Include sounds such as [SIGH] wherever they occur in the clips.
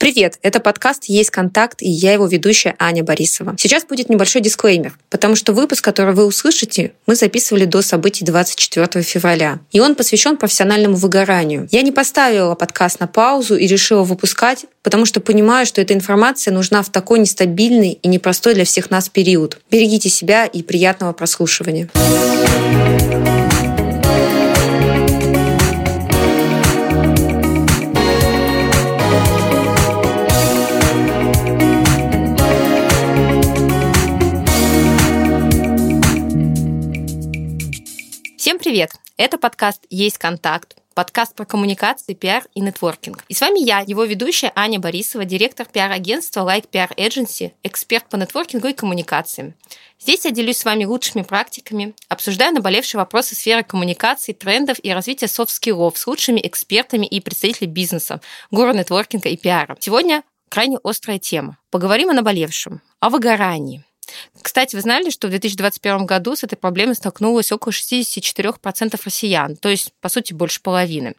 Привет, это подкаст «Есть контакт» и я его ведущая Аня Борисова. Сейчас будет небольшой дисклеймер, потому что выпуск, который вы услышите, мы записывали до событий 24 февраля. И он посвящен профессиональному выгоранию. Я не поставила подкаст на паузу и решила выпускать, потому что понимаю, что эта информация нужна в такой нестабильный и непростой для всех нас период. Берегите себя и приятного прослушивания. Привет! Это подкаст «Есть контакт», подкаст про коммуникации, пиар и нетворкинг. И с вами я, его ведущая Аня Борисова, директор пиар-агентства Like PR Agency, эксперт по нетворкингу и коммуникациям. Здесь я делюсь с вами лучшими практиками, обсуждаю наболевшие вопросы сферы коммуникаций, трендов и развития софт-скиллов с лучшими экспертами и представителями бизнеса, гуру нетворкинга и пиара. Сегодня крайне острая тема. Поговорим о наболевшем, о выгорании – кстати, вы знали, что в 2021 году с этой проблемой столкнулось около 64% россиян, то есть, по сути, больше половины.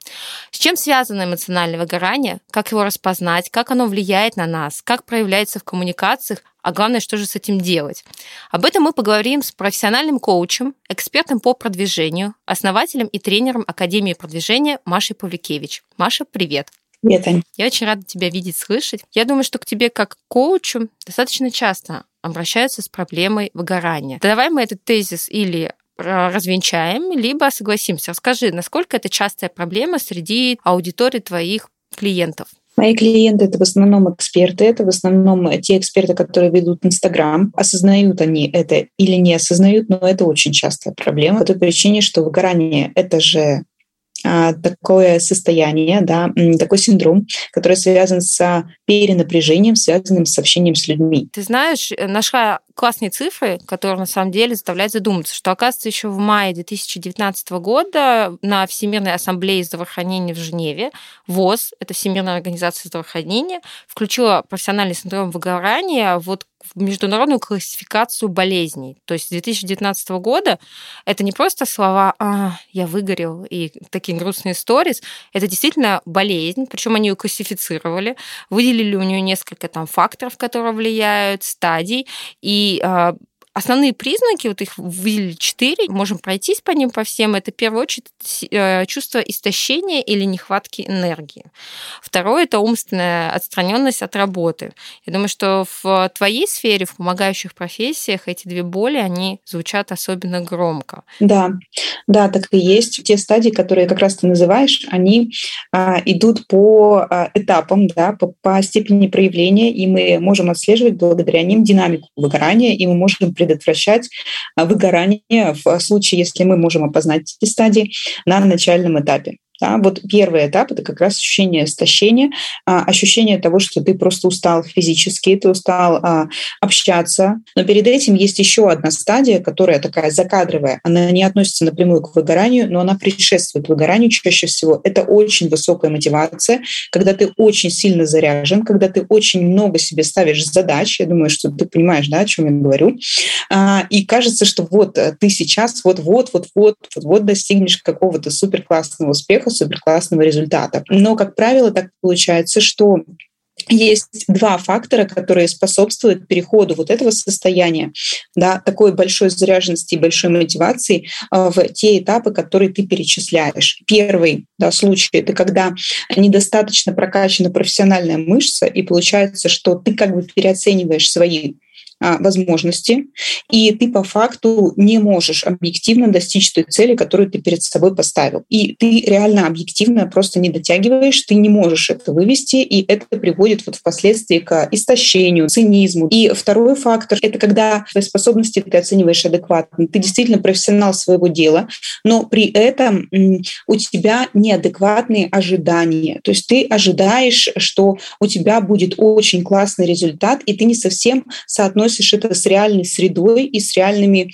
С чем связано эмоциональное выгорание, как его распознать, как оно влияет на нас, как проявляется в коммуникациях, а главное, что же с этим делать. Об этом мы поговорим с профессиональным коучем, экспертом по продвижению, основателем и тренером Академии продвижения Машей Павликевич. Маша, привет! Привет, Ань. Я очень рада тебя видеть, слышать. Я думаю, что к тебе как коучу достаточно часто обращаются с проблемой выгорания. Давай мы этот тезис или развенчаем, либо согласимся. Расскажи, насколько это частая проблема среди аудитории твоих клиентов? Мои клиенты — это в основном эксперты, это в основном те эксперты, которые ведут Инстаграм. Осознают они это или не осознают, но это очень частая проблема по той причине, что выгорание — это же а, такое состояние, да, такой синдром, который связан с перенапряжением, связанным с общением с людьми. Ты знаешь, э, нашла классные цифры, которые на самом деле заставляют задуматься, что, оказывается, еще в мае 2019 года на Всемирной ассамблее здравоохранения в Женеве ВОЗ, это Всемирная организация здравоохранения, включила профессиональный синдром выгорания вот в международную классификацию болезней. То есть с 2019 года это не просто слова «а, я выгорел» и такие грустные сторис, это действительно болезнь, причем они ее классифицировали, выделили у нее несколько там факторов, которые влияют, стадий, и а, Основные признаки, вот их выделили четыре, можем пройтись по ним по всем. Это, в первую очередь, э, чувство истощения или нехватки энергии. Второе – это умственная отстраненность от работы. Я думаю, что в твоей сфере, в помогающих профессиях, эти две боли, они звучат особенно громко. Да, да, так и есть. Те стадии, которые как раз ты называешь, они а, идут по а, этапам, да, по, по степени проявления, и мы можем отслеживать благодаря ним динамику выгорания, и мы можем предотвращать а, выгорание в случае, если мы можем опознать эти стадии на начальном этапе. Да, вот первый этап это как раз ощущение истощения, а, ощущение того, что ты просто устал физически, ты устал а, общаться. Но перед этим есть еще одна стадия, которая такая закадровая. Она не относится напрямую к выгоранию, но она предшествует выгоранию чаще всего. Это очень высокая мотивация, когда ты очень сильно заряжен, когда ты очень много себе ставишь задач. Я думаю, что ты понимаешь, да, о чем я говорю. А, и кажется, что вот э, ты сейчас вот-вот, вот-вот, вот-вот достигнешь какого-то супер классного успеха, супер классного результата. Но, как правило, так получается, что есть два фактора, которые способствуют переходу вот этого состояния, да, такой большой заряженности и большой мотивации а, в те этапы, которые ты перечисляешь. Первый да, случай — это когда недостаточно прокачана профессиональная мышца, и получается, что ты как бы переоцениваешь свои возможности, и ты по факту не можешь объективно достичь той цели, которую ты перед собой поставил. И ты реально объективно просто не дотягиваешь, ты не можешь это вывести, и это приводит вот впоследствии к истощению, цинизму. И второй фактор — это когда твои способности ты оцениваешь адекватно. Ты действительно профессионал своего дела, но при этом у тебя неадекватные ожидания. То есть ты ожидаешь, что у тебя будет очень классный результат, и ты не совсем соотносишь соотносишь это с реальной средой и с реальными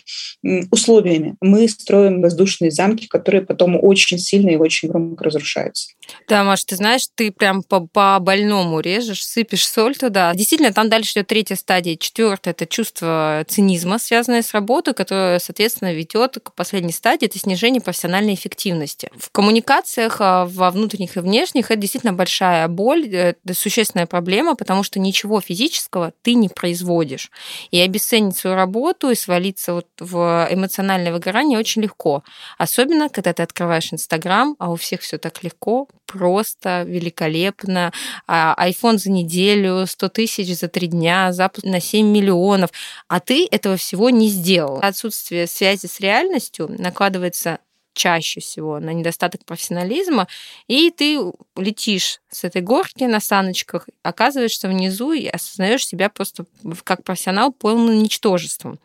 условиями. Мы строим воздушные замки, которые потом очень сильно и очень громко разрушаются. Да, Маш, ты знаешь, ты прям по, по больному режешь, сыпешь соль туда. Действительно, там дальше идет третья стадия. Четвертая это чувство цинизма, связанное с работой, которое, соответственно, ведет к последней стадии, это снижение профессиональной эффективности. В коммуникациях а, во внутренних и внешних это действительно большая боль, э, это существенная проблема, потому что ничего физического ты не производишь. И обесценить свою работу и свалиться вот в эмоциональное выгорание очень легко. Особенно, когда ты открываешь Инстаграм, а у всех все так легко, просто, великолепно. iPhone за неделю, 100 тысяч за три дня, запуск на 7 миллионов. А ты этого всего не сделал. Отсутствие связи с реальностью накладывается чаще всего на недостаток профессионализма, и ты летишь с этой горки на саночках, оказываешься внизу и осознаешь себя просто как профессионал полным ничтожеством.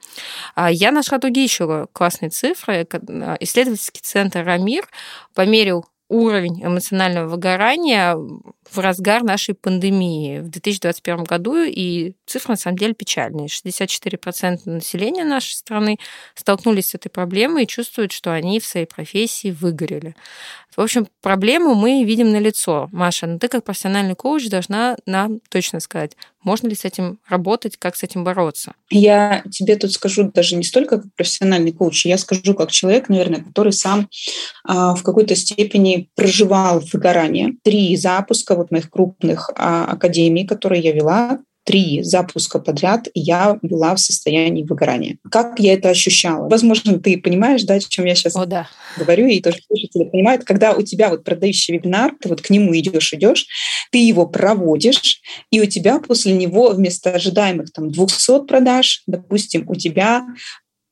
А я нашла другие еще классные цифры. Исследовательский центр «Рамир» померил уровень эмоционального выгорания в разгар нашей пандемии в 2021 году, и цифры на самом деле печальные. 64% населения нашей страны столкнулись с этой проблемой и чувствуют, что они в своей профессии выгорели. В общем, проблему мы видим на лицо. Маша, но ты как профессиональный коуч должна нам точно сказать, можно ли с этим работать, как с этим бороться. Я тебе тут скажу даже не столько как профессиональный коуч, я скажу как человек, наверное, который сам а, в какой-то степени проживал выгорание. Три запуска вот моих крупных а, академий, которые я вела, три запуска подряд я была в состоянии выгорания. Как я это ощущала? Возможно, ты понимаешь, да, о чем я сейчас о, да. говорю, и тоже слушатели понимают, когда у тебя вот продающий вебинар, ты вот к нему идешь, идешь, ты его проводишь, и у тебя после него вместо ожидаемых там 200 продаж, допустим, у тебя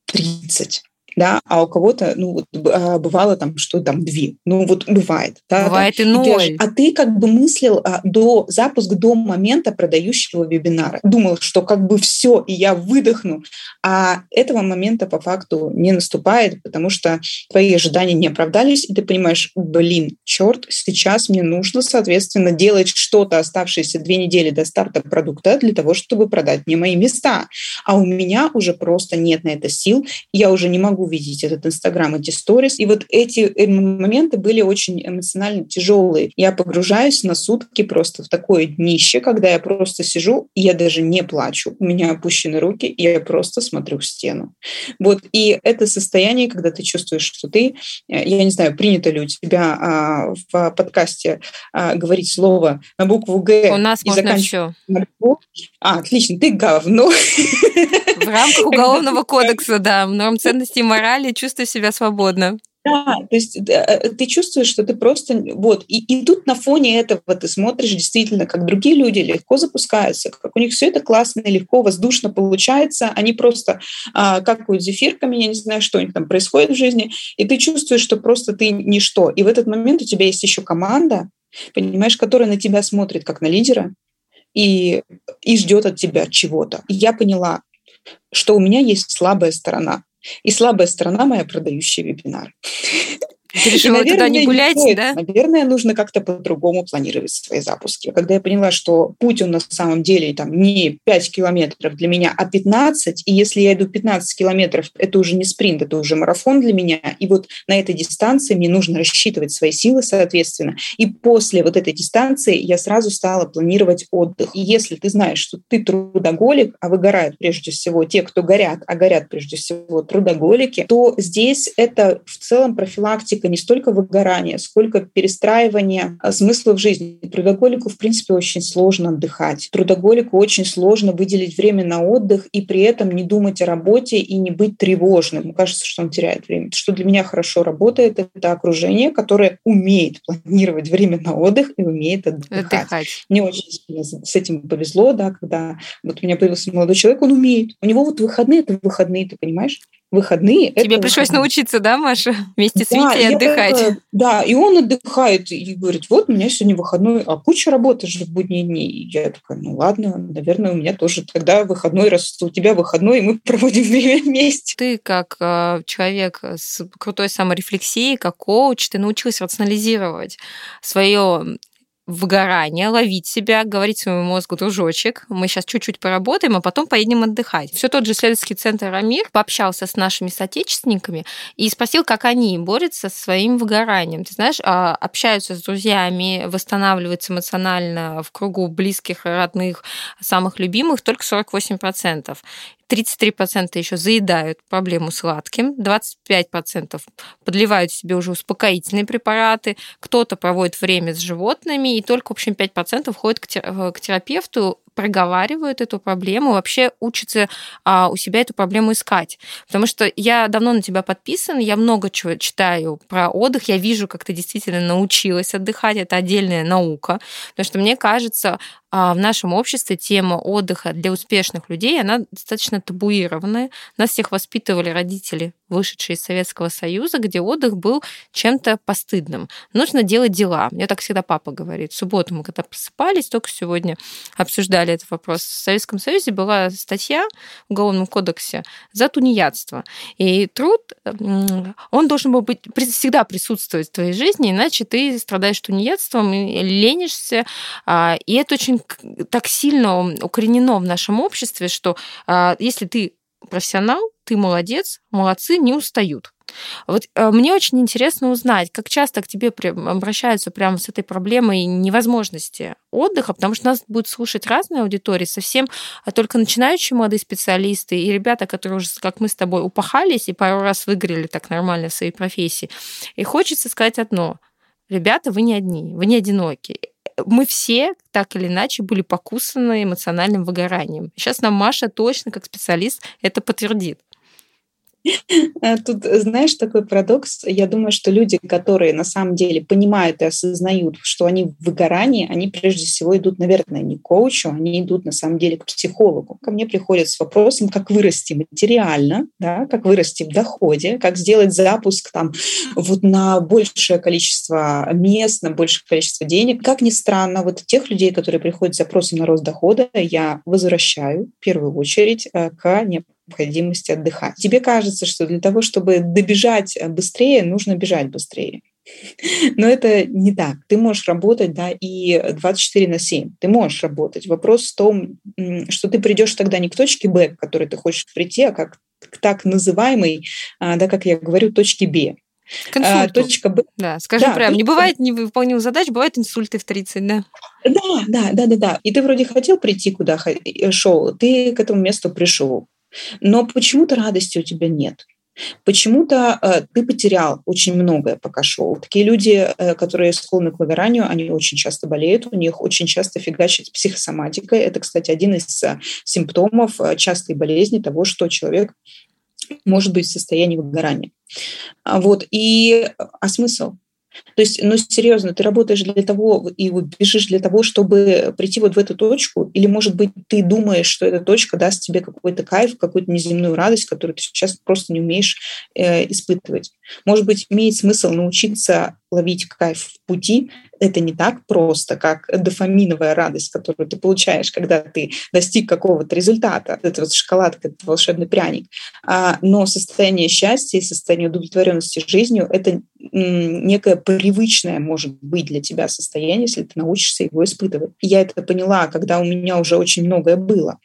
30 да, а у кого-то, ну, вот, а, бывало там, что там две, ну, вот бывает. Да, бывает да, и ноль. И а ты как бы мыслил а, до запуска, до момента продающего вебинара. Думал, что как бы все, и я выдохну, а этого момента по факту не наступает, потому что твои ожидания не оправдались, и ты понимаешь, блин, черт, сейчас мне нужно, соответственно, делать что-то оставшиеся две недели до старта продукта для того, чтобы продать мне мои места. А у меня уже просто нет на это сил, я уже не могу могу видеть этот Инстаграм, эти сторис. И вот эти э, моменты были очень эмоционально тяжелые. Я погружаюсь на сутки просто в такое днище, когда я просто сижу, и я даже не плачу. У меня опущены руки, и я просто смотрю в стену. Вот. И это состояние, когда ты чувствуешь, что ты, э, я не знаю, принято ли у тебя а, в подкасте а, говорить слово на букву Г. У нас можно еще. А, отлично, ты говно. В рамках [LAUGHS] уголовного кодекса, да, норм ценностей морали, чувствуй себя свободно. Да, то есть э, ты чувствуешь, что ты просто вот и, и тут на фоне этого ты смотришь действительно, как другие люди легко запускаются, как у них все это классно, легко, воздушно получается, они просто а, какают зефирками, я не знаю, что у них там происходит в жизни, и ты чувствуешь, что просто ты ничто. И в этот момент у тебя есть еще команда, понимаешь, которая на тебя смотрит как на лидера и и ждет от тебя чего-то. И я поняла, что у меня есть слабая сторона. И слабая сторона моя продающий вебинар. Ты решила наверное, туда не гулять, не да? Наверное, нужно как-то по-другому планировать свои запуски. Когда я поняла, что путь он на самом деле там не 5 километров для меня, а 15, и если я иду 15 километров, это уже не спринт, это уже марафон для меня, и вот на этой дистанции мне нужно рассчитывать свои силы, соответственно. И после вот этой дистанции я сразу стала планировать отдых. И если ты знаешь, что ты трудоголик, а выгорают прежде всего те, кто горят, а горят прежде всего трудоголики, то здесь это в целом профилактика практика не столько выгорания, сколько перестраивания а, смысла в жизни. Трудоголику, в принципе, очень сложно отдыхать. Трудоголику очень сложно выделить время на отдых и при этом не думать о работе и не быть тревожным. Ему кажется, что он теряет время. Что для меня хорошо работает, это окружение, которое умеет планировать время на отдых и умеет отдыхать. отдыхать. Мне очень с этим повезло, да, когда вот у меня появился молодой человек, он умеет. У него вот выходные — это выходные, ты понимаешь? Выходные. Тебе пришлось выходные. научиться, да, Маша, вместе с да, Витей отдыхать? Это, да, и он отдыхает и говорит, вот у меня сегодня выходной, а куча работы же в будние дни. И я такая, ну ладно, наверное, у меня тоже тогда выходной, раз у тебя выходной, и мы [LAUGHS] проводим время вместе. Ты как э, человек с крутой саморефлексией, как коуч, ты научилась рационализировать свое выгорания, ловить себя, говорить своему мозгу, дружочек, мы сейчас чуть-чуть поработаем, а потом поедем отдыхать. Все тот же исследовательский центр «Амир» пообщался с нашими соотечественниками и спросил, как они борются со своим выгоранием. Ты знаешь, а, общаются с друзьями, восстанавливаются эмоционально в кругу близких, родных, самых любимых только 48%. 33% еще заедают проблему сладким, 25% подливают себе уже успокоительные препараты, кто-то проводит время с животными, и только, в общем, 5% ходят к терапевту проговаривают эту проблему, вообще учатся а, у себя эту проблему искать. Потому что я давно на тебя подписан, я много чего читаю про отдых, я вижу, как ты действительно научилась отдыхать, это отдельная наука. Потому что мне кажется, в нашем обществе тема отдыха для успешных людей, она достаточно табуированная. Нас всех воспитывали родители вышедшие из Советского Союза, где отдых был чем-то постыдным. Нужно делать дела. Мне так всегда папа говорит. В субботу мы когда просыпались, только сегодня обсуждали этот вопрос. В Советском Союзе была статья в Уголовном кодексе за тунеядство. И труд, он должен был быть всегда присутствовать в твоей жизни, иначе ты страдаешь тунеядством, ленишься. А, и это очень так сильно укоренено в нашем обществе, что а, если ты профессионал, ты молодец, молодцы, не устают. Вот э, мне очень интересно узнать, как часто к тебе обращаются прямо с этой проблемой невозможности отдыха, потому что нас будет слушать разные аудитории, совсем а только начинающие молодые специалисты и ребята, которые уже, как мы с тобой, упахались и пару раз выиграли так нормально в своей профессии. И хочется сказать одно. Ребята, вы не одни, вы не одиноки мы все так или иначе были покусаны эмоциональным выгоранием. Сейчас нам Маша точно как специалист это подтвердит. Э, тут, знаешь, такой парадокс. Я думаю, что люди, которые на самом деле понимают и осознают, что они в выгорании, они прежде всего идут, наверное, не к коучу, они идут на самом деле к психологу. Ко мне приходят с вопросом, как вырасти материально, да, как вырасти в доходе, как сделать запуск там вот на большее количество мест, на большее количество денег. Как ни странно, вот тех людей, которые приходят с запросом на рост дохода, я возвращаю в первую очередь э, к необходимости отдыхать. Тебе кажется, что для того, чтобы добежать быстрее, нужно бежать быстрее. [LAUGHS] Но это не так. Ты можешь работать да, и 24 на 7. Ты можешь работать. Вопрос в том, что ты придешь тогда не к точке Б, к которой ты хочешь прийти, а как к так называемой, а, да, как я говорю, точке Б. А, точка Б. Да, скажи да, прям, не бывает невыполнимых задач, бывают инсульты в 30, да? Да, да, да, да, да. И ты вроде хотел прийти, куда шел, ты к этому месту пришел. Но почему-то радости у тебя нет. Почему-то э, ты потерял очень многое, пока шел. Такие люди, э, которые склонны к выгоранию, они очень часто болеют, у них очень часто фигачит психосоматика. Это, кстати, один из э, симптомов э, частой болезни того, что человек может быть в состоянии выгорания. А вот. И, а смысл? То есть, ну, серьезно, ты работаешь для того и бежишь для того, чтобы прийти вот в эту точку, или, может быть, ты думаешь, что эта точка даст тебе какой-то кайф, какую-то неземную радость, которую ты сейчас просто не умеешь э, испытывать. Может быть, имеет смысл научиться ловить кайф в пути, это не так просто, как дофаминовая радость, которую ты получаешь, когда ты достиг какого-то результата. Это вот шоколадка, это волшебный пряник. А, но состояние счастья и состояние удовлетворенности жизнью — это некое привычное, может быть, для тебя состояние, если ты научишься его испытывать. Я это поняла, когда у меня уже очень многое было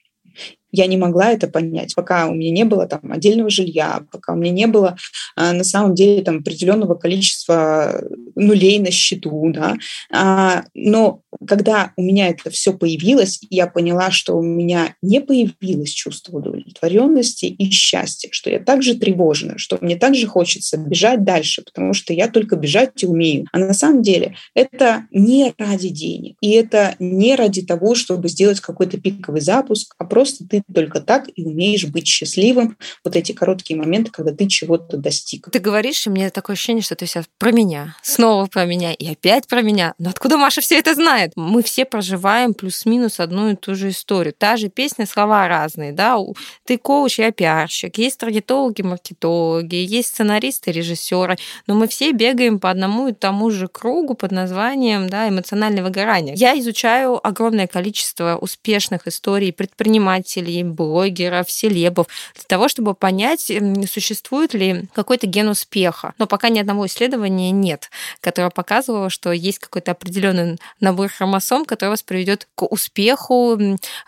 я не могла это понять, пока у меня не было там отдельного жилья, пока у меня не было а, на самом деле там определенного количества нулей на счету, да. А, но когда у меня это все появилось, я поняла, что у меня не появилось чувство удовлетворенности и счастья, что я также тревожна, что мне также хочется бежать дальше, потому что я только бежать и умею. А на самом деле это не ради денег, и это не ради того, чтобы сделать какой-то пиковый запуск, а просто ты только так и умеешь быть счастливым. Вот эти короткие моменты, когда ты чего-то достиг. Ты говоришь, и мне такое ощущение, что ты сейчас про меня, снова про меня и опять про меня. Но откуда Маша все это знает? Мы все проживаем плюс-минус одну и ту же историю. Та же песня, слова разные, да? Ты коуч, я пиарщик, есть таргетологи, маркетологи, есть сценаристы, режиссеры, но мы все бегаем по одному и тому же кругу под названием да, эмоциональное выгорание. Я изучаю огромное количество успешных историй предпринимателей, блогеров, селебов, для того, чтобы понять, существует ли какой-то ген успеха. Но пока ни одного исследования исследования нет, которое показывало, что есть какой-то определенный набор хромосом, который вас приведет к успеху,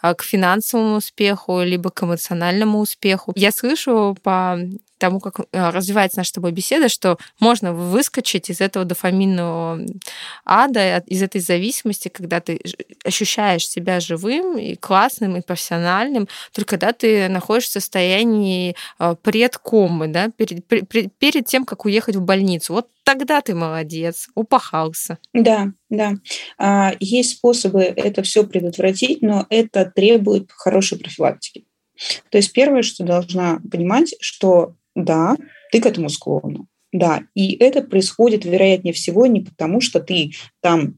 а, к финансовому успеху, либо к эмоциональному успеху. Я слышу по тому, как э, развивается наша с тобой беседа, что можно выскочить из этого дофаминного ада, из этой зависимости, когда ты ощущаешь себя живым и классным, и профессиональным, только когда ты находишься в состоянии э, предкомы, да, перед, перед тем, как уехать в больницу. Вот тогда ты молодец, упахался. Да, да. А, есть способы это все предотвратить, но это требует хорошей профилактики. То есть первое, что должна понимать, что да, ты к этому склонна. Да, и это происходит, вероятнее всего, не потому, что ты там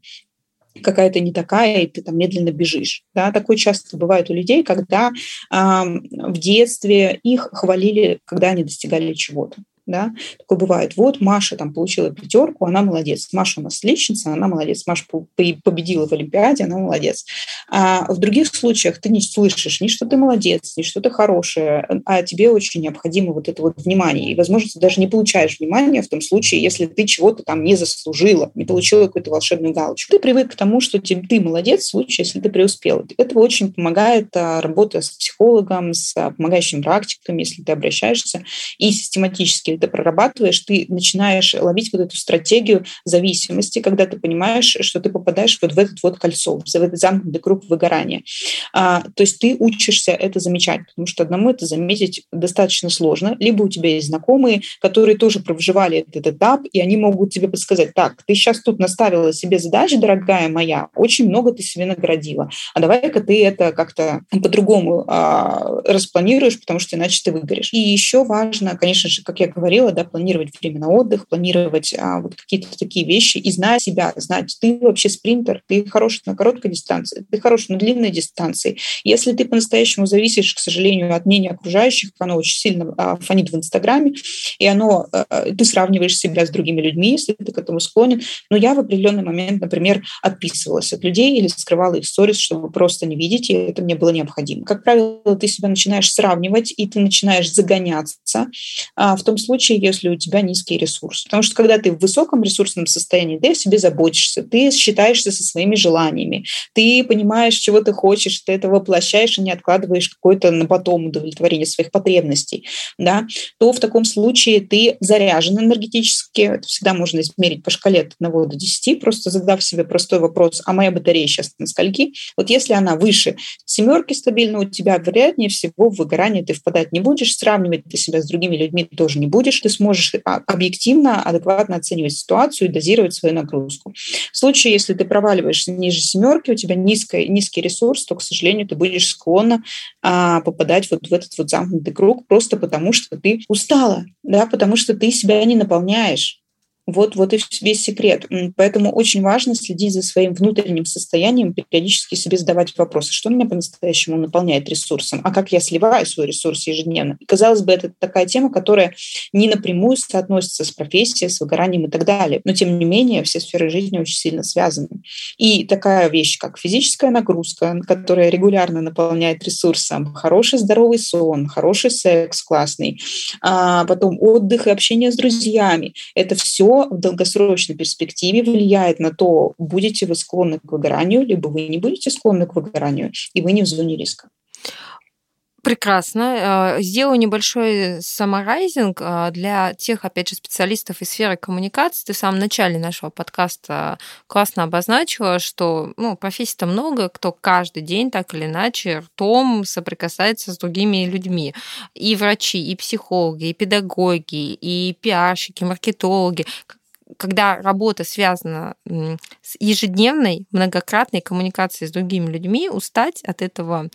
какая-то не такая, и ты там медленно бежишь. Да, такое часто бывает у людей, когда э, в детстве их хвалили, когда они достигали чего-то да, такое бывает. Вот Маша там получила пятерку, она молодец. Маша у нас отличница, она молодец. Маша победила в Олимпиаде, она молодец. А в других случаях ты не слышишь ни что ты молодец, ни что ты хорошая, а тебе очень необходимо вот это вот внимание. И, возможно, ты даже не получаешь внимания в том случае, если ты чего-то там не заслужила, не получила какую-то волшебную галочку. Ты привык к тому, что ты, ты молодец в случае, если ты преуспела. Это очень помогает а, работа с психологом, с а, помогающими практиками, если ты обращаешься, и систематически это прорабатываешь, ты начинаешь ловить вот эту стратегию зависимости, когда ты понимаешь, что ты попадаешь вот в этот вот кольцо, в этот замкнутый круг выгорания. А, то есть ты учишься это замечать, потому что одному это заметить достаточно сложно. Либо у тебя есть знакомые, которые тоже проживали этот этап, и они могут тебе подсказать, так, ты сейчас тут наставила себе задачи, дорогая моя, очень много ты себе наградила, а давай-ка ты это как-то по-другому а, распланируешь, потому что иначе ты выгоришь. И еще важно, конечно же, как я говорила, говорила, да, планировать время на отдых, планировать а, вот какие-то такие вещи и знать себя, знать, ты вообще спринтер, ты хороший на короткой дистанции, ты хороший на длинной дистанции. Если ты по-настоящему зависишь, к сожалению, от мнения окружающих, оно очень сильно а, фонит в Инстаграме, и оно, а, ты сравниваешь себя с другими людьми, если ты к этому склонен. Но я в определенный момент, например, отписывалась от людей или скрывала их сторис, чтобы просто не видеть, и это мне было необходимо. Как правило, ты себя начинаешь сравнивать, и ты начинаешь загоняться а, в том случае, случае, если у тебя низкий ресурс. Потому что когда ты в высоком ресурсном состоянии, ты о себе заботишься, ты считаешься со своими желаниями, ты понимаешь, чего ты хочешь, ты это воплощаешь и не откладываешь какое-то на потом удовлетворение своих потребностей, да, то в таком случае ты заряжен энергетически. Это всегда можно измерить по шкале от 1 до 10, просто задав себе простой вопрос, а моя батарея сейчас на скольки? Вот если она выше семерки стабильно у тебя, вероятнее всего в выгорание ты впадать не будешь, сравнивать ты себя с другими людьми тоже не будешь, ты сможешь а, объективно, адекватно оценивать ситуацию и дозировать свою нагрузку. В случае, если ты проваливаешься ниже семерки, у тебя низкий, низкий ресурс, то, к сожалению, ты будешь склонна а, попадать вот в этот вот замкнутый круг просто потому, что ты устала, да, потому что ты себя не наполняешь. Вот, вот и весь секрет. Поэтому очень важно следить за своим внутренним состоянием, периодически себе задавать вопросы, что меня по-настоящему наполняет ресурсом, а как я сливаю свой ресурс ежедневно. И, казалось бы, это такая тема, которая не напрямую соотносится с профессией, с выгоранием и так далее. Но, тем не менее, все сферы жизни очень сильно связаны. И такая вещь, как физическая нагрузка, которая регулярно наполняет ресурсом, хороший здоровый сон, хороший секс классный, а потом отдых и общение с друзьями. Это все в долгосрочной перспективе влияет на то, будете вы склонны к выгоранию, либо вы не будете склонны к выгоранию, и вы не в зоне риска. Прекрасно. Э, сделаю небольшой саморайзинг э, для тех, опять же, специалистов из сферы коммуникации. Ты в самом начале нашего подкаста классно обозначила, что ну, профессий-то много, кто каждый день так или иначе ртом соприкасается с другими людьми. И врачи, и психологи, и педагоги, и пиарщики, маркетологи когда работа связана с ежедневной, многократной коммуникацией с другими людьми, устать от этого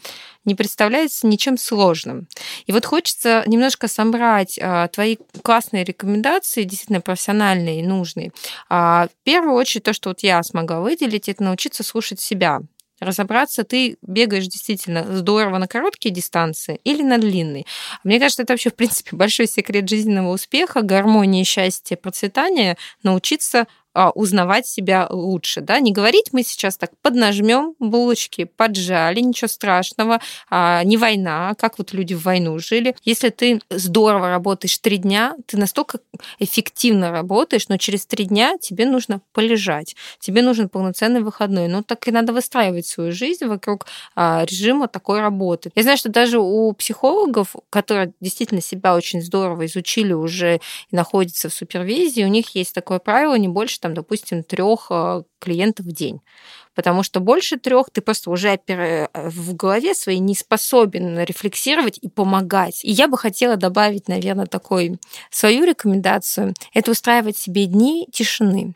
не представляется ничем сложным. И вот хочется немножко собрать а, твои классные рекомендации, действительно профессиональные и нужные. А, в первую очередь, то, что вот я смогла выделить, это научиться слушать себя разобраться, ты бегаешь действительно здорово на короткие дистанции или на длинные. Мне кажется, это вообще, в принципе, [LAUGHS] большой секрет жизненного успеха, гармонии, счастья, процветания, научиться узнавать себя лучше, да, не говорить мы сейчас так поднажмем булочки, поджали, ничего страшного, а, не война, как вот люди в войну жили. Если ты здорово работаешь три дня, ты настолько эффективно работаешь, но через три дня тебе нужно полежать, тебе нужен полноценный выходной. Ну, так и надо выстраивать свою жизнь вокруг а, режима такой работы. Я знаю, что даже у психологов, которые действительно себя очень здорово изучили уже и находятся в супервизии, у них есть такое правило не больше, там, допустим, трех а, клиентов в день потому что больше трех ты просто уже в голове своей не способен рефлексировать и помогать. И я бы хотела добавить, наверное, такой свою рекомендацию. Это устраивать себе дни тишины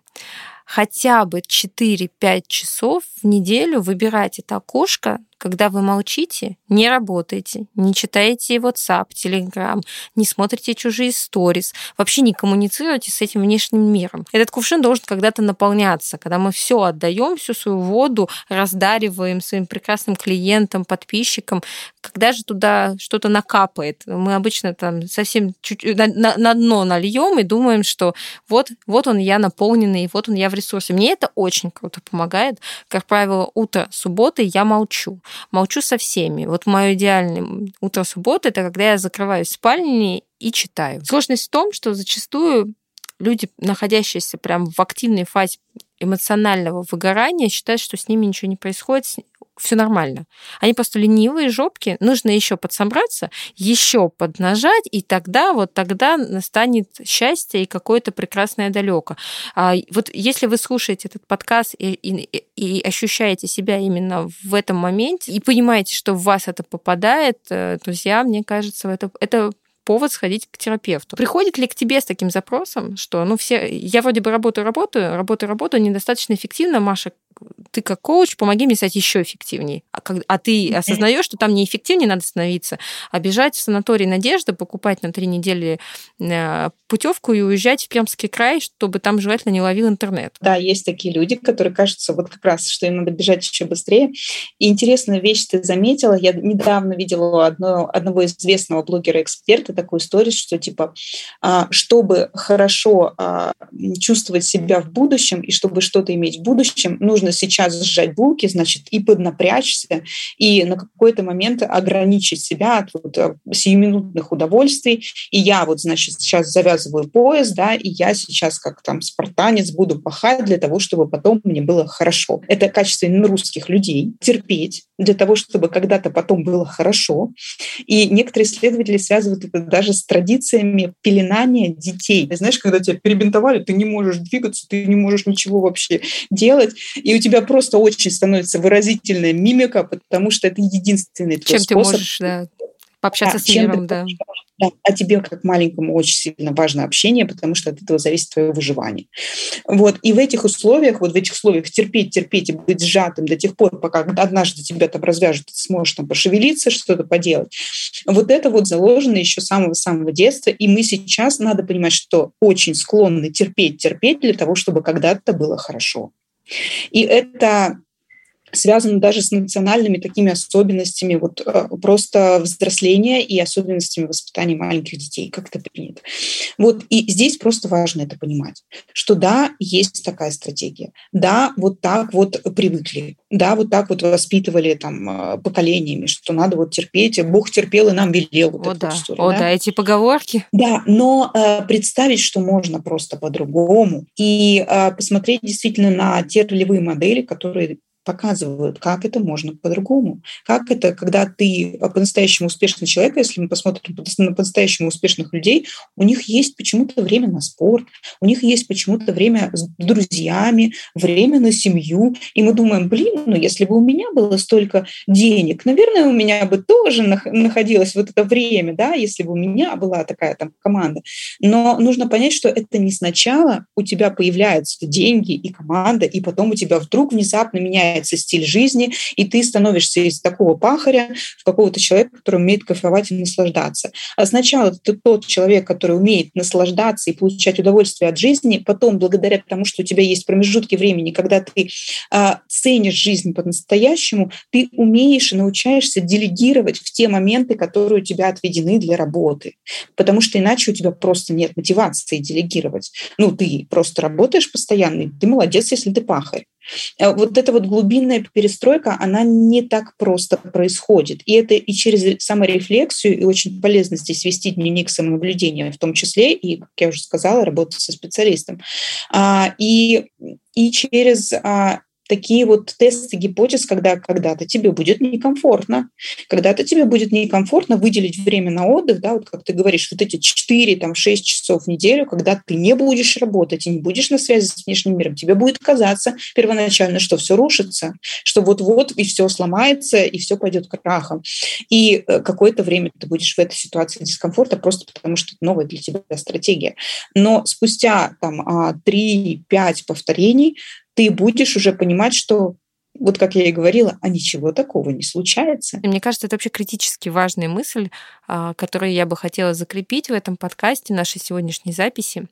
хотя бы 4-5 часов в неделю выбирать это окошко когда вы молчите, не работаете, не читаете WhatsApp, Telegram, не смотрите чужие сторис, вообще не коммуницируете с этим внешним миром. Этот кувшин должен когда-то наполняться, когда мы все отдаем, всю свою воду раздариваем своим прекрасным клиентам, подписчикам, когда же туда что-то накапает. Мы обычно там совсем чуть на, на, на дно нальем и думаем, что вот, вот он я наполненный, вот он я в ресурсе. Мне это очень круто помогает. Как правило, утро субботы я молчу молчу со всеми. Вот мое идеальное утро субботы – это когда я закрываюсь в спальне и читаю. Сложность в том, что зачастую люди, находящиеся прям в активной фазе эмоционального выгорания, считают, что с ними ничего не происходит, все нормально. Они просто ленивые жопки, нужно еще подсобраться, еще поднажать, и тогда вот тогда настанет счастье и какое-то прекрасное далеко. А вот если вы слушаете этот подкаст и, и, и ощущаете себя именно в этом моменте и понимаете, что в вас это попадает, э, друзья, мне кажется, это, это повод сходить к терапевту. Приходит ли к тебе с таким запросом, что ну все, я вроде бы работаю, работаю, работаю, работаю, недостаточно эффективно, Маша, ты как коуч, помоги мне стать еще эффективнее. А, как, а ты осознаешь, что там неэффективнее надо становиться, а бежать в санаторий Надежда, покупать на три недели э, путевку и уезжать в Пермский край, чтобы там желательно не ловил интернет. Да, есть такие люди, которые кажется вот как раз, что им надо бежать еще быстрее. И интересная вещь ты заметила. Я недавно видела одно, одного известного блогера-эксперта такую историю, что типа, а, чтобы хорошо а, чувствовать себя в будущем и чтобы что-то иметь в будущем, нужно сейчас сжать булки, значит, и поднапрячься, и на какой-то момент ограничить себя от вот э, сиюминутных удовольствий. И я вот, значит, сейчас завязываю пояс, да, и я сейчас как там спартанец буду пахать для того, чтобы потом мне было хорошо. Это качество русских людей. Терпеть для того, чтобы когда-то потом было хорошо. И некоторые исследователи связывают это даже с традициями пеленания детей. Знаешь, когда тебя перебинтовали, ты не можешь двигаться, ты не можешь ничего вообще делать, и у тебя просто очень становится выразительная мимика, потому что это единственный твой Чем способ. ты можешь да, пообщаться да, с миром, да. Да, а тебе, как маленькому, очень сильно важно общение, потому что от этого зависит твое выживание. Вот. И в этих условиях, вот в этих условиях терпеть, терпеть и быть сжатым до тех пор, пока однажды тебя там развяжут, ты сможешь там пошевелиться, что-то поделать. Вот это вот заложено еще с самого-самого детства. И мы сейчас, надо понимать, что очень склонны терпеть, терпеть для того, чтобы когда-то было хорошо. И это связано даже с национальными такими особенностями вот э, просто взросления и особенностями воспитания маленьких детей, как это принято. Вот и здесь просто важно это понимать, что да, есть такая стратегия, да, вот так вот привыкли, да, вот так вот воспитывали там э, поколениями, что надо вот терпеть, Бог терпел и нам велел. Вот О, да. Историю, О, да? да, эти поговорки. Да, но э, представить, что можно просто по-другому и э, посмотреть действительно на те ролевые модели, которые показывают, как это можно по-другому. Как это, когда ты по-настоящему успешный человек, если мы посмотрим на по-настоящему успешных людей, у них есть почему-то время на спорт, у них есть почему-то время с друзьями, время на семью. И мы думаем, блин, ну если бы у меня было столько денег, наверное, у меня бы тоже находилось вот это время, да, если бы у меня была такая там команда. Но нужно понять, что это не сначала у тебя появляются деньги и команда, и потом у тебя вдруг внезапно меняется меняется стиль жизни, и ты становишься из такого пахаря в какого-то человека, который умеет кайфовать и наслаждаться. А сначала ты тот человек, который умеет наслаждаться и получать удовольствие от жизни, потом, благодаря тому, что у тебя есть промежутки времени, когда ты а, ценишь жизнь по-настоящему, ты умеешь и научаешься делегировать в те моменты, которые у тебя отведены для работы. Потому что иначе у тебя просто нет мотивации делегировать. Ну, ты просто работаешь постоянно, ты молодец, если ты пахарь. А вот эта вот глубинная перестройка, она не так просто происходит. И это и через саморефлексию, и очень полезно здесь вести дневник самонаблюдения, в том числе, и, как я уже сказала, работать со специалистом. А, и, и через а, такие вот тесты гипотез, когда когда-то тебе будет некомфортно, когда-то тебе будет некомфортно выделить время на отдых, да, вот как ты говоришь, вот эти 4, там, 6 часов в неделю, когда ты не будешь работать и не будешь на связи с внешним миром, тебе будет казаться первоначально, что все рушится, что вот-вот и все сломается, и все пойдет к крахам. И э, какое-то время ты будешь в этой ситуации дискомфорта просто потому, что это новая для тебя стратегия. Но спустя там 3-5 а, повторений ты будешь уже понимать, что вот как я и говорила, а ничего такого не случается. Мне кажется, это вообще критически важная мысль, а, которую я бы хотела закрепить в этом подкасте, нашей сегодняшней записи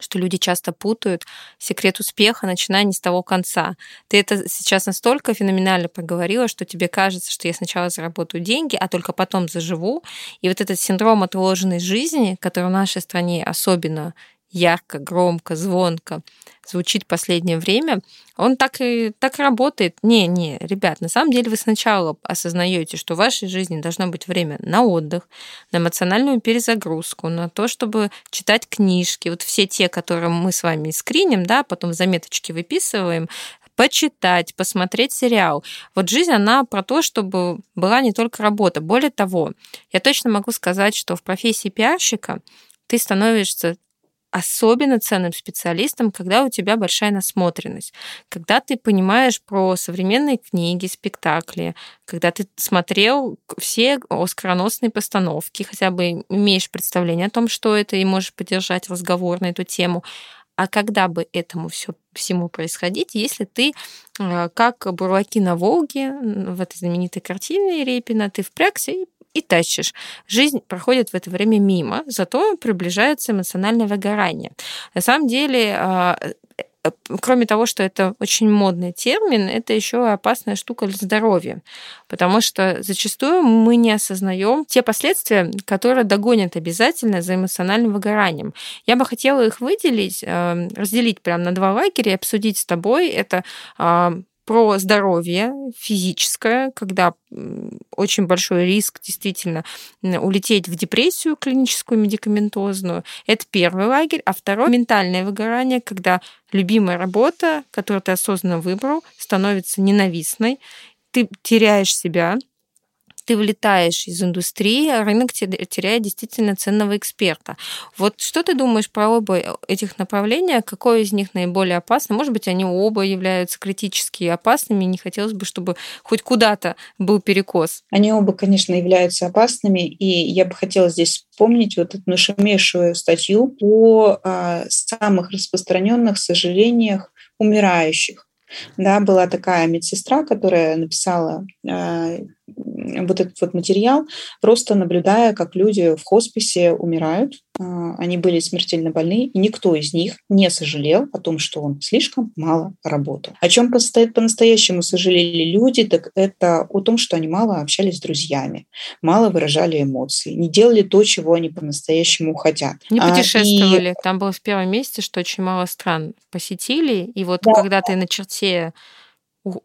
что люди часто путают секрет успеха, начиная не с того конца. Ты это сейчас настолько феноменально проговорила, что тебе кажется, что я сначала заработаю деньги, а только потом заживу. И вот этот синдром отложенной жизни, который в нашей стране особенно ярко, громко, звонко звучит в последнее время, он так и так работает. Не, не, ребят, на самом деле вы сначала осознаете, что в вашей жизни должно быть время на отдых, на эмоциональную перезагрузку, на то, чтобы читать книжки, вот все те, которые мы с вами скриним, да, потом заметочки выписываем, почитать, посмотреть сериал. Вот жизнь, она про то, чтобы была не только работа. Более того, я точно могу сказать, что в профессии пиарщика ты становишься особенно ценным специалистом, когда у тебя большая насмотренность, когда ты понимаешь про современные книги, спектакли, когда ты смотрел все оскароносные постановки, хотя бы имеешь представление о том, что это, и можешь поддержать разговор на эту тему. А когда бы этому все, всему происходить, если ты, э, как бурлаки на Волге, в этой знаменитой картине Репина, ты впрягся и и тащишь. Жизнь проходит в это время мимо, зато приближается эмоциональное выгорание. На самом деле а, э, кроме того, что это очень модный термин, это еще опасная штука для здоровья, потому что зачастую мы не осознаем те последствия, которые догонят обязательно за эмоциональным выгоранием. Я бы хотела их выделить, э, разделить прямо на два лагеря и обсудить с тобой. Это а, про здоровье физическое, когда очень большой риск действительно улететь в депрессию клиническую, медикаментозную. Это первый лагерь. А второй — ментальное выгорание, когда любимая работа, которую ты осознанно выбрал, становится ненавистной, ты теряешь себя, ты вылетаешь из индустрии, а рынок теряет действительно ценного эксперта. Вот что ты думаешь про оба этих направления? Какое из них наиболее опасно? Может быть, они оба являются критически опасными, не хотелось бы, чтобы хоть куда-то был перекос. Они оба, конечно, являются опасными, и я бы хотела здесь вспомнить вот эту нашумевшую статью о а, самых распространенных сожалениях умирающих. Да, была такая медсестра, которая написала э, вот этот вот материал, просто наблюдая, как люди в хосписе умирают. А, они были смертельно больны, и никто из них не сожалел о том, что он слишком мало работал. О чем по-настоящему сожалели люди, так это о том, что они мало общались с друзьями, мало выражали эмоции, не делали то, чего они по-настоящему хотят. Не а, путешествовали. А, и... Там было в первом месяце, что очень мало стран посетили, и вот да. когда ты на черте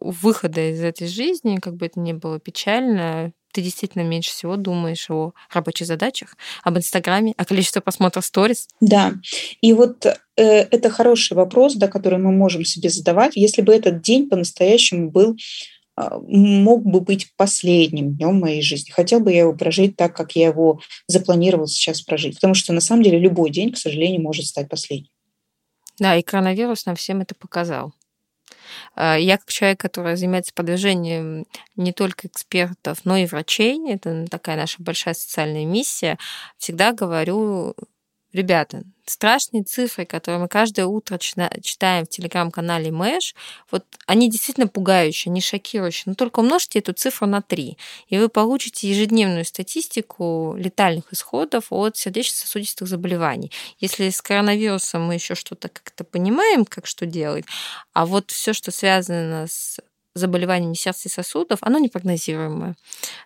выхода из этой жизни, как бы это ни было печально, ты действительно меньше всего думаешь о рабочих задачах, об Инстаграме, о количестве просмотров сторис. Да, и вот э, это хороший вопрос, да, который мы можем себе задавать. Если бы этот день по-настоящему был а, мог бы быть последним днем моей жизни. Хотел бы я его прожить так, как я его запланировал сейчас прожить. Потому что на самом деле любой день, к сожалению, может стать последним. Да, и коронавирус нам всем это показал. А, я как человек, который занимается продвижением не только экспертов, но и врачей, это такая наша большая социальная миссия, всегда говорю, ребята, страшные цифры, которые мы каждое утро читаем в телеграм-канале Мэш, вот они действительно пугающие, они шокирующие. Но только умножьте эту цифру на 3, и вы получите ежедневную статистику летальных исходов от сердечно-сосудистых заболеваний. Если с коронавирусом мы еще что-то как-то понимаем, как что делать, а вот все, что связано с заболеваниями сердца и сосудов, оно непрогнозируемое.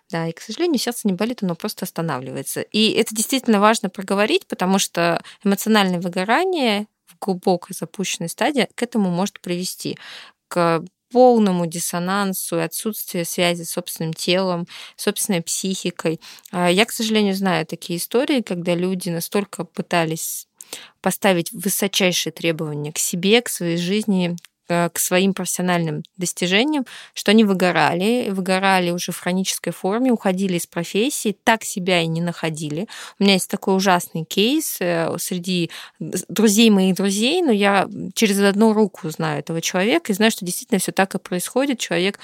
Да, и, к сожалению, сердце не болит, оно просто останавливается. И это действительно важно проговорить, потому что эмоциональное выгорание в глубокой запущенной стадии к этому может привести к полному диссонансу и отсутствию связи с собственным телом, собственной психикой. А я, к сожалению, знаю такие истории, когда люди настолько пытались поставить высочайшие требования к себе, к своей жизни, к своим профессиональным достижениям, что они выгорали, выгорали уже в хронической форме, уходили из профессии, так себя и не находили. У меня есть такой ужасный кейс э, среди друзей моих друзей, но я через одну руку знаю этого человека и знаю, что действительно все так и происходит. Человек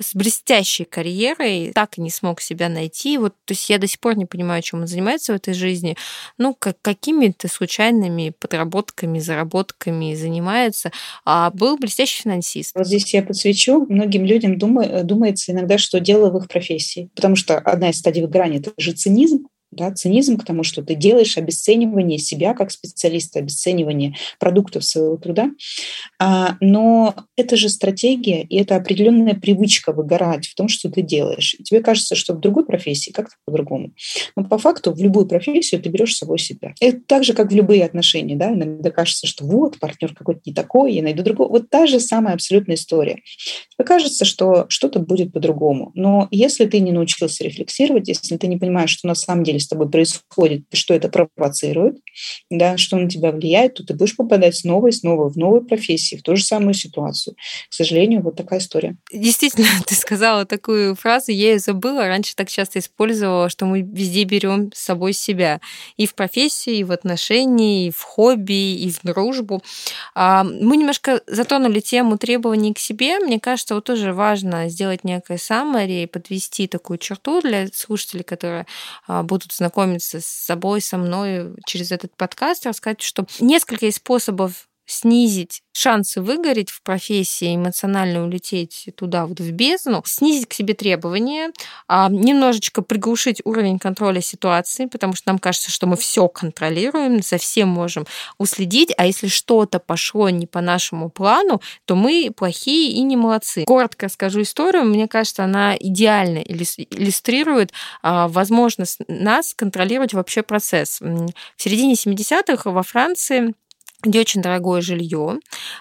с блестящей карьерой, так и не смог себя найти. Вот, то есть я до сих пор не понимаю, чем он занимается в этой жизни. Ну, как, какими-то случайными подработками, заработками занимается. А был блестящий финансист. Вот здесь я подсвечу. Многим людям думаю, думается иногда, что дело в их профессии. Потому что одна из стадий выгорания – это же цинизм, да, цинизм к тому, что ты делаешь, обесценивание себя как специалиста, обесценивание продуктов своего труда. А, но это же стратегия, и это определенная привычка выгорать в том, что ты делаешь. И тебе кажется, что в другой профессии как-то по-другому. Но по факту в любую профессию ты берешь с собой себя. Это так же, как в любые отношения. Да? Иногда кажется, что вот, партнер какой-то не такой, я найду другого. Вот та же самая абсолютная история. Тебе кажется, что что-то будет по-другому. Но если ты не научился рефлексировать, если ты не понимаешь, что на самом деле с тобой происходит, что это провоцирует, да, что на тебя влияет, то ты будешь попадать снова и снова в новые профессии, в ту же самую ситуацию. К сожалению, вот такая история. Действительно, [LAUGHS] ты сказала такую фразу, я ее забыла, раньше так часто использовала, что мы везде берем с собой себя. И в профессии, и в отношении, и в хобби, и в дружбу. А, мы немножко затронули тему требований к себе. Мне кажется, вот тоже важно сделать некое саммари и подвести такую черту для слушателей, которые а, будут знакомиться с собой, со мной через этот подкаст, рассказать, что несколько есть способов снизить шансы выгореть в профессии, эмоционально улететь туда, вот в бездну, снизить к себе требования, а, немножечко приглушить уровень контроля ситуации, потому что нам кажется, что мы все контролируем, за всем можем уследить, а если что-то пошло не по нашему плану, то мы плохие и не молодцы. Коротко скажу историю, мне кажется, она идеально иллюстрирует а, возможность нас контролировать вообще процесс. В середине 70-х во Франции где очень дорогое жилье,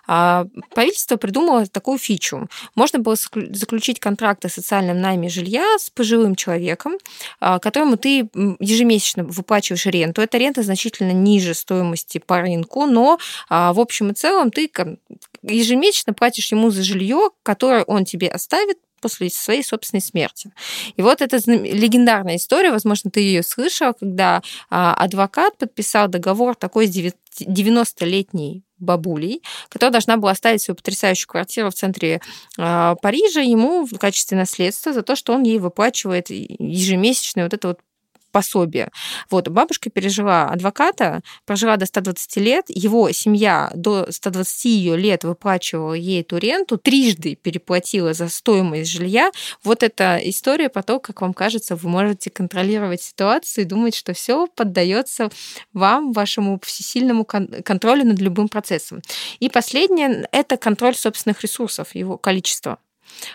а, правительство придумало такую фичу. Можно было заключить контракт о социальном найме жилья с пожилым человеком, а, которому ты ежемесячно выплачиваешь ренту. Эта рента значительно ниже стоимости по рынку, но а, в общем и целом ты ежемесячно платишь ему за жилье, которое он тебе оставит после своей собственной смерти. И вот эта легендарная история, возможно, ты ее слышал, когда адвокат подписал договор такой с 90-летней бабулей, которая должна была оставить свою потрясающую квартиру в центре э, Парижа ему в качестве наследства за то, что он ей выплачивает ежемесячное вот это вот пособие. Вот, бабушка пережила адвоката, прожила до 120 лет, его семья до 120 ее лет выплачивала ей эту ренту, трижды переплатила за стоимость жилья. Вот эта история про то, как вам кажется, вы можете контролировать ситуацию и думать, что все поддается вам, вашему всесильному контролю над любым процессом. И последнее – это контроль собственных ресурсов, его количество.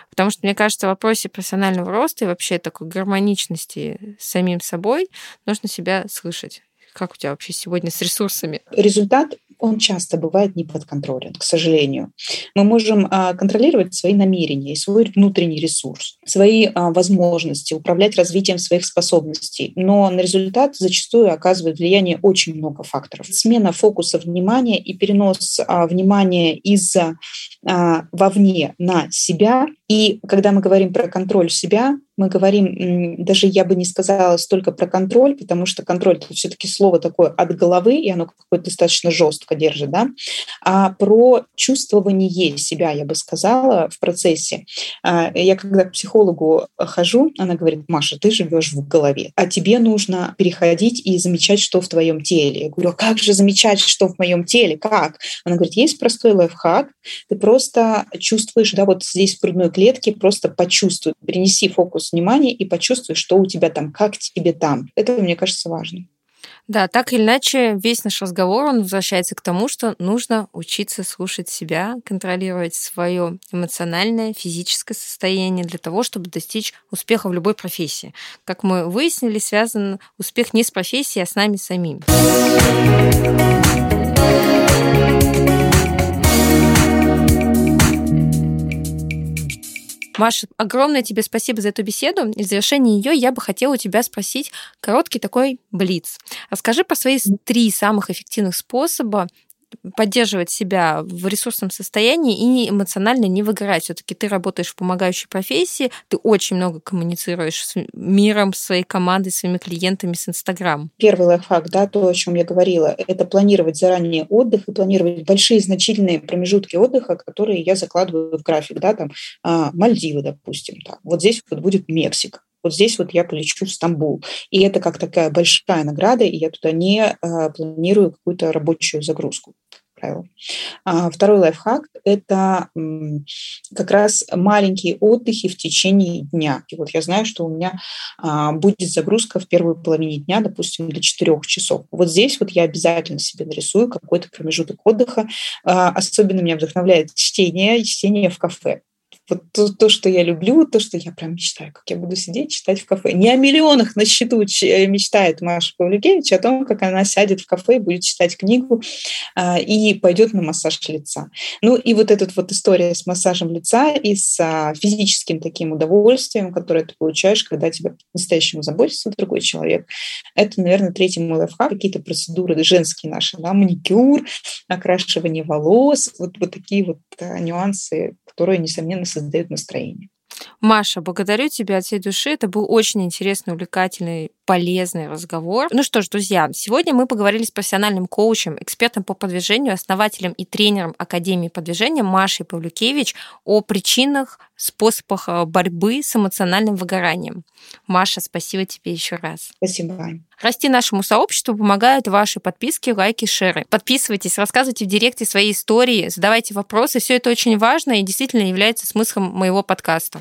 Потому что, мне кажется, в вопросе профессионального роста и вообще такой гармоничности с самим собой нужно себя слышать. Как у тебя вообще сегодня с ресурсами? Результат он часто бывает не подконтролен, к сожалению. Мы можем а, контролировать свои намерения и свой внутренний ресурс, свои а, возможности, управлять развитием своих способностей. Но на результат зачастую оказывает влияние очень много факторов. Смена фокуса внимания и перенос а, внимания из вовне на себя. И когда мы говорим про контроль себя, мы говорим, даже я бы не сказала столько про контроль, потому что контроль это все-таки слово такое от головы, и оно какое-то достаточно жестко держит, да, а про чувствование себя, я бы сказала, в процессе. А, я когда к психологу хожу, она говорит, Маша, ты живешь в голове, а тебе нужно переходить и замечать, что в твоем теле. Я говорю, а как же замечать, что в моем теле? Как? Она говорит, есть простой лайфхак, ты просто чувствуешь, да, вот здесь в грудной клетке, просто почувствуй, принеси фокус внимания и почувствуй, что у тебя там, как тебе там. Это, мне кажется, важно. Да, так или иначе, весь наш разговор, он возвращается к тому, что нужно учиться слушать себя, контролировать свое эмоциональное, физическое состояние для того, чтобы достичь успеха в любой профессии. Как мы выяснили, связан успех не с профессией, а с нами самими. Маша, огромное тебе спасибо за эту беседу. И в завершении ее я бы хотела у тебя спросить короткий такой блиц. Расскажи про свои три самых эффективных способа поддерживать себя в ресурсном состоянии и эмоционально не выгорать. Все-таки ты работаешь в помогающей профессии, ты очень много коммуницируешь с миром, своей командой, своими клиентами с Инстаграм. Первый лайфхак, да, то, о чем я говорила, это планировать заранее отдых и планировать большие значительные промежутки отдыха, которые я закладываю в график, да, там а, Мальдивы, допустим, так. вот здесь вот будет Мексика вот здесь вот я полечу в Стамбул. И это как такая большая награда, и я туда не э, планирую какую-то рабочую загрузку правило. А второй лайфхак – это как раз маленькие отдыхи в течение дня. И вот я знаю, что у меня а, будет загрузка в первой половине дня, допустим, для четырех часов. Вот здесь вот я обязательно себе нарисую какой-то промежуток отдыха. А, особенно меня вдохновляет чтение, чтение в кафе вот то, то, что я люблю, то, что я прям мечтаю, как я буду сидеть, читать в кафе. Не о миллионах на счету э, мечтает Маша Павлюкевич, а о том, как она сядет в кафе, будет читать книгу а, и пойдет на массаж лица. Ну и вот эта вот история с массажем лица и с а, физическим таким удовольствием, которое ты получаешь, когда тебя по-настоящему заботится другой человек, это, наверное, третий мой лайфхак, какие-то процедуры женские наши, да, маникюр, окрашивание волос, вот, вот такие вот а, нюансы, которые, несомненно, создают настроение. Маша, благодарю тебя от всей души. Это был очень интересный, увлекательный, полезный разговор. Ну что ж, друзья, сегодня мы поговорили с профессиональным коучем, экспертом по подвижению, основателем и тренером Академии подвижения Машей Павлюкевич о причинах, способах э, борьбы с эмоциональным выгоранием. Маша, спасибо тебе еще раз. Спасибо. Расти нашему сообществу помогают ваши подписки, лайки, шеры. Подписывайтесь, рассказывайте в директе свои истории, задавайте вопросы. Все это очень важно и действительно является смыслом моего подкаста.